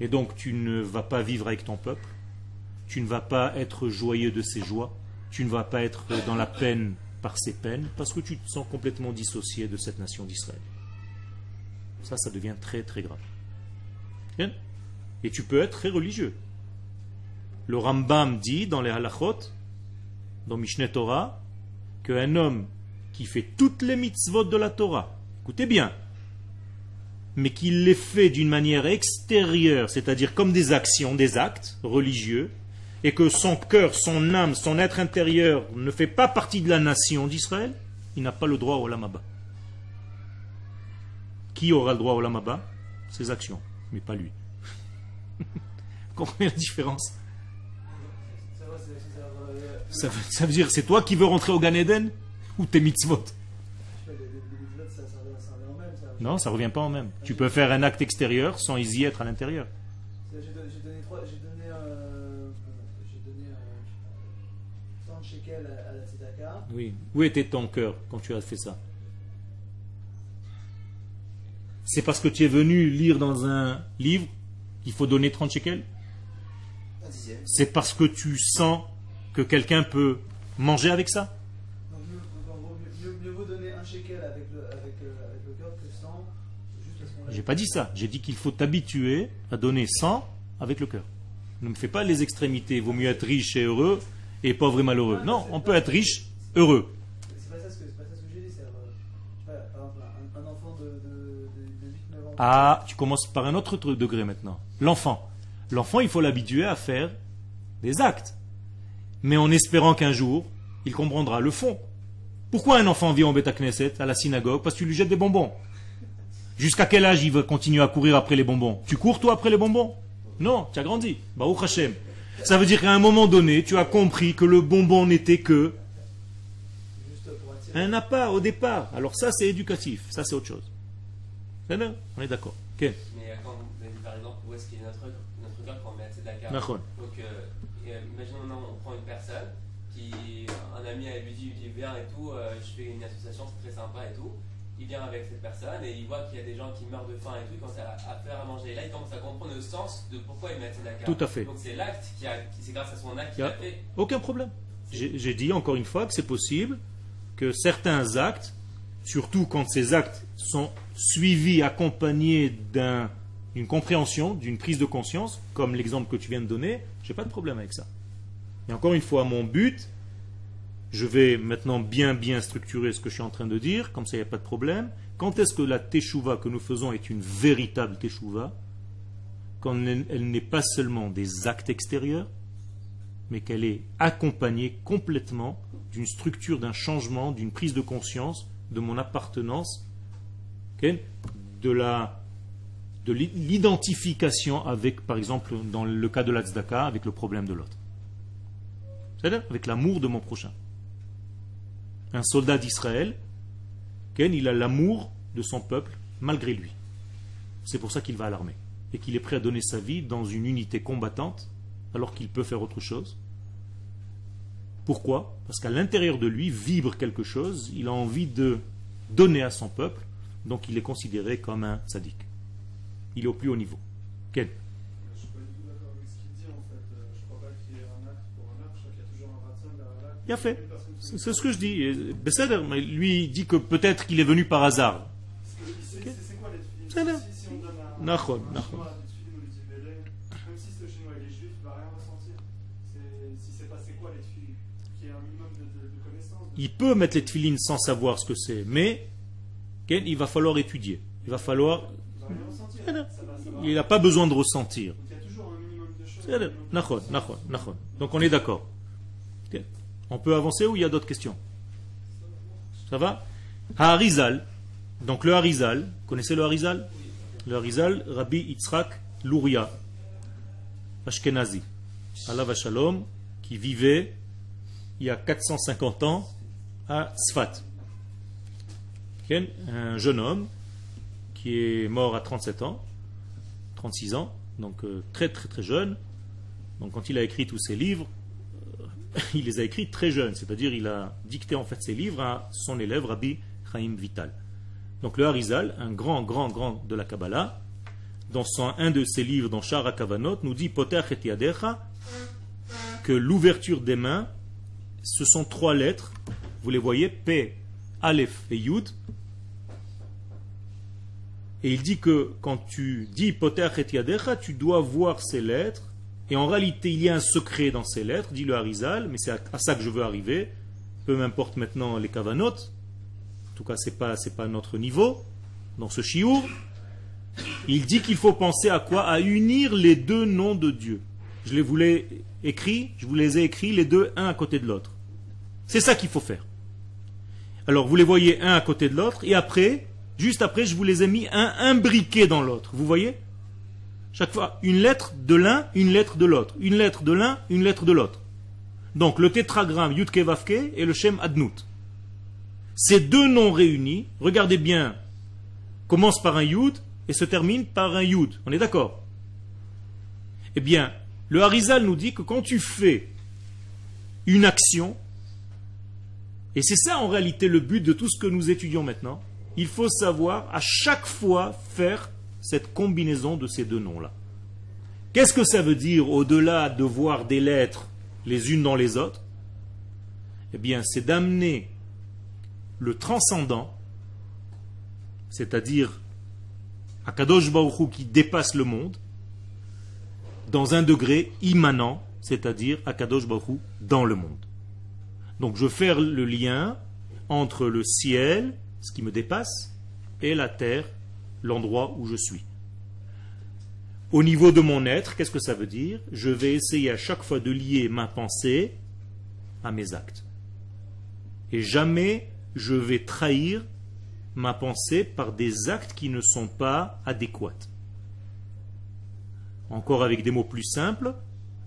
A: Et donc, tu ne vas pas vivre avec ton peuple, tu ne vas pas être joyeux de ses joies, tu ne vas pas être dans la peine par ses peines, parce que tu te sens complètement dissocié de cette nation d'Israël. Ça, ça devient très très grave. Et tu peux être très religieux. Le Rambam dit dans les halachot, dans Mishneh Torah, qu'un homme qui fait toutes les mitzvot de la Torah, écoutez bien, mais qu'il les fait d'une manière extérieure, c'est-à-dire comme des actions, des actes religieux, et que son cœur, son âme, son être intérieur ne fait pas partie de la nation d'Israël, il n'a pas le droit au lamaba. Qui aura le droit au lamaba? Ses actions, mais pas lui. Vous comprenez la différence? Ça veut dire c'est toi qui veux rentrer au Gan Eden? Ou tes mitzvot
C: je sais pas, les- les- les mitzvot, ça- ça revient- ça revient au même, ça.
A: Non, ça revient pas en même. Tu peux faire un acte extérieur sans y être à l'intérieur.
C: J'ai donné, j'ai donné, trois- j'ai donné, euh, j'ai donné euh, 100 shekels à, à la tzedaka.
A: Oui. Où était ton cœur quand tu as fait ça? C'est parce que tu es venu lire dans un livre qu'il faut donner 30 shekels? C'est parce que tu sens que quelqu'un peut manger avec ça?
C: Avec le, avec, euh, avec le cœur que 100, juste parce qu'on l'a
A: J'ai pas dit ça. J'ai dit qu'il faut t'habituer à donner 100 avec le cœur. Ne me fais pas les extrémités. Il vaut mieux être riche et heureux et pauvre et malheureux. Non, on peut être riche, heureux.
C: C'est pas ça ce que, j'ai dit, euh, un, un enfant de, de, de, de 8-9 ans.
A: Ah, tu commences par un autre degré maintenant. L'enfant. L'enfant, il faut l'habituer à faire des actes. Mais en espérant qu'un jour, il comprendra le fond. Pourquoi un enfant vient au Beta Knesset, à la synagogue Parce que tu lui jettes des bonbons? Jusqu'à quel âge il va continuer à courir après les bonbons? Tu cours toi après les bonbons? Non, tu as grandi. Baruch Hashem. Ça veut dire qu'à un moment donné, tu as compris que le bonbon n'était que un appât au départ. Alors ça, c'est éducatif. Ça, c'est autre chose. On est d'accord. Ok.
E: Mais quand vous avez par exemple où est-ce qu'il est notre, notre cœur quand on met à. Donc, euh, euh, imaginons on prend une personne qui, un ami elle lui dit, et tout, euh, je fais une association, c'est très sympa et tout. Il vient avec cette personne et il voit qu'il y a des gens qui meurent de faim et tout, il commence à, à faire à manger. Et là, il commence à comprendre le sens de pourquoi il met à Tzedaka.
A: Tout à fait.
E: Donc, c'est l'acte qui a, qui- c'est grâce à son acte qu'il a fait.
A: Aucun problème. J'ai dit encore une fois que c'est possible que certains actes, surtout quand ces actes sont suivis, accompagnés d'un- d'une compréhension, d'une prise de conscience, comme l'exemple que tu viens de donner, j'ai pas de problème avec ça. Et encore une fois, mon but, je vais maintenant bien bien structurer ce que je suis en train de dire, comme ça il n'y a pas de problème. Quand est-ce que la teshuva que nous faisons est une véritable teshuva? Quand elle n'est pas seulement des actes extérieurs, mais qu'elle est accompagnée complètement d'une structure, d'un changement, d'une prise de conscience de mon appartenance, de la de l'i- l'identification avec, par exemple, dans le cas de la tzedaka, avec le problème de l'autre. C'est-à-dire avec l'amour de mon prochain. Un soldat d'Israël, Ken, il a l'amour de son peuple malgré lui. C'est pour ça qu'il va à l'armée. Et qu'il est prêt à donner sa vie dans une unité combattante alors qu'il peut faire autre chose. Pourquoi? Parce qu'à l'intérieur de lui vibre quelque chose, il a envie de donner à son peuple, donc il est considéré comme un sadique. Il est au plus haut niveau. Ken
G: fait. Euh, a
A: fait. C'est ce que je dis. Besseder, lui dit que peut-être qu'il est venu par hasard.
G: Il
A: peut mettre les tefilines sans savoir ce que c'est, mais il va falloir étudier. Il va falloir.
G: Il
A: n'a pas besoin de ressentir.
G: Donc
A: on est d'accord. On peut avancer ou il y a d'autres questions? Ça va? Harizal. Donc le Harizal, connaissez le Harizal? Le Harizal, Rabbi Yitzhak Luria, Ashkenazi, Allah Shalom, qui vivait il y a 450 ans à Sfat. Un jeune homme qui est mort à 37 ans, 36 ans, donc euh, très très très jeune. Donc quand il a écrit tous ses livres, il les a écrits très jeunes, c'est-à-dire il a dicté en fait ses livres à son élève Rabbi Chaim Vital. Donc le Harizal, un grand grand grand de la Kabbalah, dans son- un de ses livres, dans Shara Kavanot, nous dit que l'ouverture des mains, ce sont trois lettres, vous les voyez, P, Aleph et Yud, et il dit que quand tu dis Poter et Yadecha, tu dois voir ces lettres. Et en réalité, il y a un secret dans ces lettres, dit le Harizal, mais c'est à, ça que je veux arriver. Peu m'importe maintenant les kavanotes. En tout cas, c'est pas, c'est pas notre niveau dans ce chiour. Il dit qu'il faut penser à quoi? À unir les deux noms de Dieu. Je les voulais écrits, je vous les ai écrits les deux, un à côté de l'autre. C'est ça qu'il faut faire. Alors, vous les voyez un à côté de l'autre, et après, juste après, je vous les ai mis un imbriqué dans l'autre. Vous voyez? Chaque fois, une lettre de l'un, une lettre de l'autre. Une lettre de l'un, une lettre de l'autre. Donc, le tétragramme Yudke Vavke et le Shem Adnout. Ces deux noms réunis, regardez bien, commencent par un Yud et se terminent par un Yud. On est d'accord? Eh bien, le Harizal nous dit que quand tu fais une action, et c'est ça en réalité le but de tout ce que nous étudions maintenant, il faut savoir à chaque fois faire cette combinaison de ces deux noms-là. Qu'est-ce que ça veut dire au-delà de voir des lettres les unes dans les autres? Eh bien, c'est d'amener le transcendant, c'est-à-dire Akadosh Baruch Hu qui dépasse le monde, dans un degré immanent, c'est-à-dire Akadosh Baruch Hu dans le monde. Donc je fais le lien entre le ciel, ce qui me dépasse, et la terre, l'endroit où je suis. Au niveau de mon être, qu'est-ce que ça veut dire? Je vais essayer à chaque fois de lier ma pensée à mes actes. Et jamais je vais trahir ma pensée par des actes qui ne sont pas adéquats. Encore avec des mots plus simples,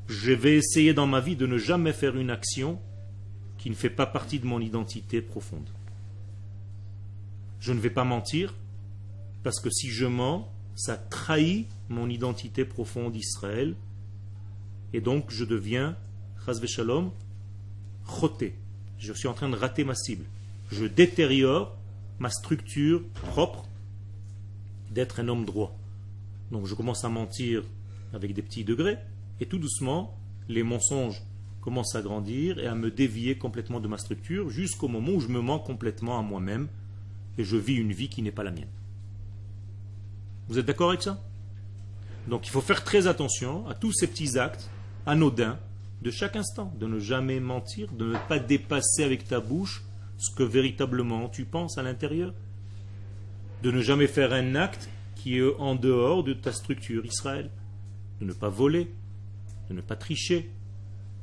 A: je vais essayer dans ma vie de ne jamais faire une action qui ne fait pas partie de mon identité profonde. Je ne vais pas mentir, parce que si je mens, ça trahit mon identité profonde d'Israël, et donc je deviens, chas shalom, choté. Je suis en train de rater ma cible. Je détériore ma structure propre d'être un homme droit. Donc je commence à mentir avec des petits degrés, et tout doucement, les mensonges commencent à grandir et à me dévier complètement de ma structure jusqu'au moment où je me mens complètement à moi-même et je vis une vie qui n'est pas la mienne. Vous êtes d'accord avec ça? Donc il faut faire très attention à tous ces petits actes anodins de chaque instant, de ne jamais mentir, de ne pas dépasser avec ta bouche ce que véritablement tu penses à l'intérieur, de ne jamais faire un acte qui est en dehors de ta structure Israël, de ne pas voler, de ne pas tricher,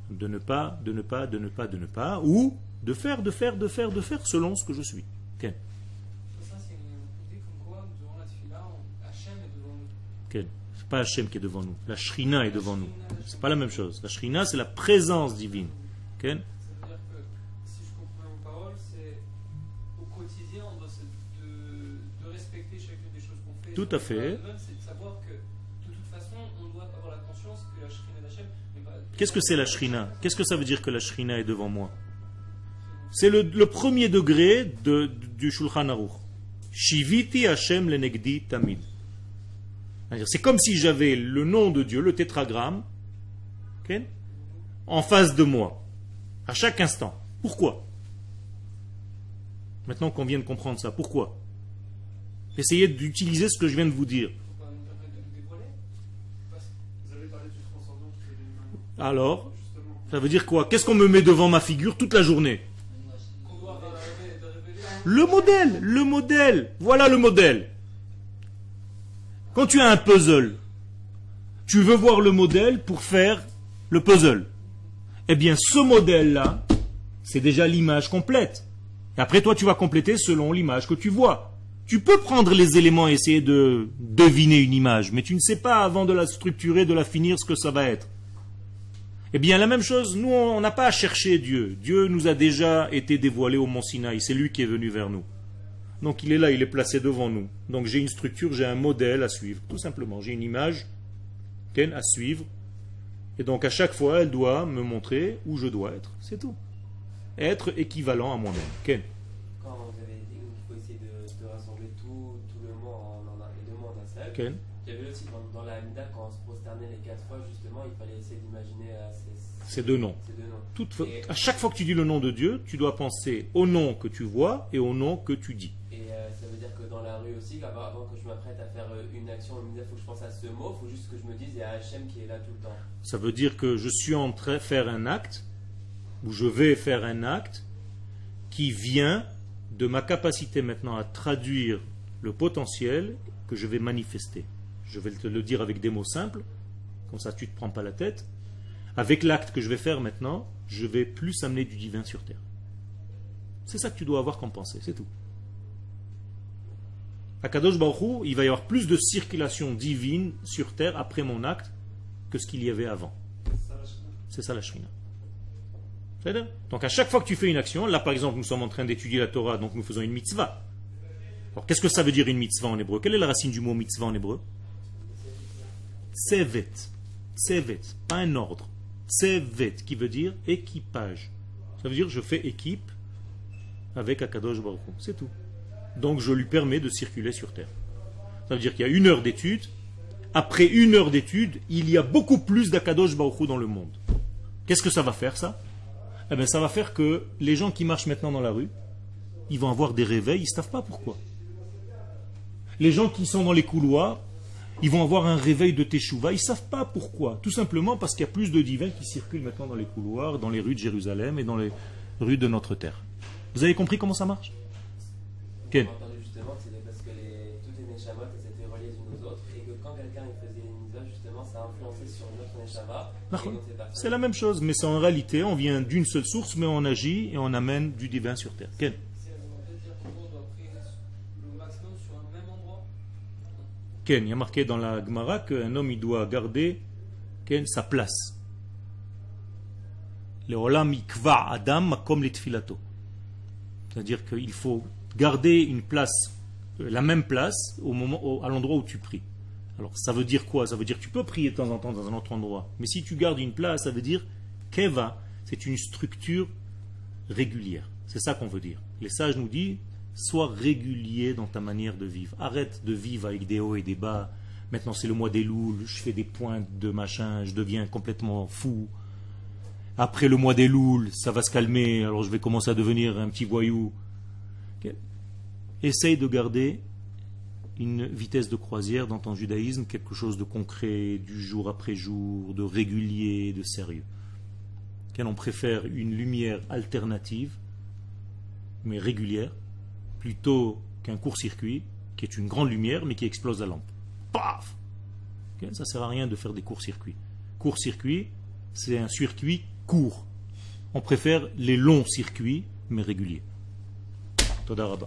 A: de ne pas, de ne pas, de ne pas, de ne pas, ou de faire, de faire, de faire, de faire selon ce que je suis.
C: Ça, c'est une idée comme quoi, durant la tefila, on- Hachem est devant nous.
A: Ok. C'est pas Hachem qui est devant nous, la Shrina est devant nous. C'est pas la même chose. La Shrina, c'est la présence divine. Ok?
C: Ça veut dire que, si je comprends vos paroles, c'est au quotidien, on doit se, de, de respecter chacune des choses qu'on fait.
A: Tout à fait. Qu'est-ce que c'est la Shrina? Qu'est-ce que ça veut dire que la Shrina est devant moi? C'est le, le premier degré de- du Shulchan Aruch. Shiviti Hashem lenegdi tamid. C'est comme si j'avais le nom de Dieu, le tétragramme, en face de moi, à chaque instant. Pourquoi? Maintenant qu'on vient de comprendre ça, pourquoi? Essayez d'utiliser ce que je viens de vous dire. Alors, ça veut dire quoi? Qu'est-ce qu'on me met devant ma figure toute la journée? Le modèle, le modèle, voilà le modèle. Quand tu as un puzzle, Tu veux voir le modèle pour faire le puzzle. Eh bien, ce modèle-là, c'est déjà l'image complète. Après, toi, tu vas compléter selon l'image que tu vois. Tu peux prendre les éléments et essayer de deviner une image, mais tu ne sais pas avant de la structurer, de la finir, ce que ça va être. Eh bien, la même chose, nous, on n'a pas à chercher Dieu. Dieu nous a déjà été dévoilé au mont Sinaï. C'est lui qui est venu vers nous. Donc, il est là, il est placé devant nous. Donc, j'ai une structure, j'ai un modèle à suivre. Tout simplement, j'ai une image Ken, à suivre. Et donc, à chaque fois, elle doit me montrer où je dois être. C'est tout. Être équivalent à moi-même. Ken.
E: Quand vous avez dit qu'il faut essayer de, de rassembler tout, tout le mot en, en un- les deux mots en un seul,
A: Ken.
E: j'avais aussi dans, dans la Hamida, quand on se prosternait les quatre fois, justement, il fallait essayer d'imaginer euh, ces,
A: deux noms.
E: ces deux noms.
A: Toute à chaque fois que tu dis le nom de Dieu, tu dois penser au nom que tu vois et au nom que tu dis.
E: Et euh, ça veut dire que dans
A: Ça veut dire que je suis en train de faire un acte, ou je vais faire un acte, qui vient de ma capacité maintenant à traduire le potentiel que je vais manifester. Je vais te le dire avec des mots simples, comme ça tu ne te prends pas la tête. Avec l'acte que je vais faire maintenant, je vais plus amener du divin sur terre. C'est ça que tu dois avoir comme pensée, c'est tout. À Kadosh Baruch Hu, il va y avoir plus de circulation divine sur terre après mon acte que ce qu'il y avait avant. C'est ça la shrina. Donc à chaque fois que tu fais une action, là par exemple nous sommes en train d'étudier la Torah, donc nous faisons une mitzvah. Alors qu'est-ce que ça veut dire une mitzvah en hébreu? Quelle est la racine du mot mitzvah en hébreu? Tsevet. Tsevet, pas un ordre. Tsevet, qui veut dire équipage. Ça veut dire je fais équipe avec Akadosh Baruch. C'est tout. Donc je lui permets de circuler sur Terre. Ça veut dire qu'il y a une heure d'étude. Après une heure d'étude, il y a beaucoup plus d'Akadosh Baruch Hu dans le monde. Qu'est-ce que ça va faire ça? Eh bien ça va faire que les gens qui marchent maintenant dans la rue, ils vont avoir des réveils, ils ne savent pas pourquoi. Les gens qui sont dans les couloirs, ils vont avoir un réveil de Teshuvah, ils ne savent pas pourquoi. Tout simplement parce qu'il y a plus de divins qui circulent maintenant dans les couloirs, dans les rues de Jérusalem et dans les rues de notre terre. Vous avez compris comment ça marche?
E: Entendu justement que c'était parce que les, toutes les Neshamot elles étaient reliées les unes aux autres et que quand quelqu'un il faisait une mitzvah, justement, ça influençait sur une autre Neshama.
A: C'est la même chose, mais c'est en réalité, on vient d'une seule source, mais on agit et on amène du divin sur terre. Ken.
H: C'est on peut dire que l'on doit prier le maximum sur un même endroit.
A: Ken, il y a marqué dans la Gemara qu'un homme il doit garder Ken, sa place. Le olam ikva adam comme les tfilato. C'est-à-dire qu'il faut garder une place, euh, la même place au moment, à l'endroit où tu pries. Alors ça veut dire quoi? Ça veut dire que tu peux prier de temps en temps dans un autre endroit. Mais si tu gardes une place, ça veut dire keva, c'est une structure régulière. C'est ça qu'on veut dire. Les sages nous disent sois régulier dans ta manière de vivre. Arrête de vivre avec des hauts et des bas. Maintenant c'est le mois des louls, je fais des pointes de machin, je deviens complètement fou. Après le mois des louls, ça va se calmer, alors je vais commencer à devenir un petit voyou. Essaye de garder une vitesse de croisière dans ton judaïsme, quelque chose de concret, du jour après jour, de régulier, de sérieux. On préfère une lumière alternative, mais régulière, plutôt qu'un court-circuit, qui est une grande lumière, mais qui explose la lampe. Paf Ça ne sert à rien de faire des courts-circuits. Court-circuit, c'est un circuit court. On préfère les longs circuits, mais réguliers. תודה רבה.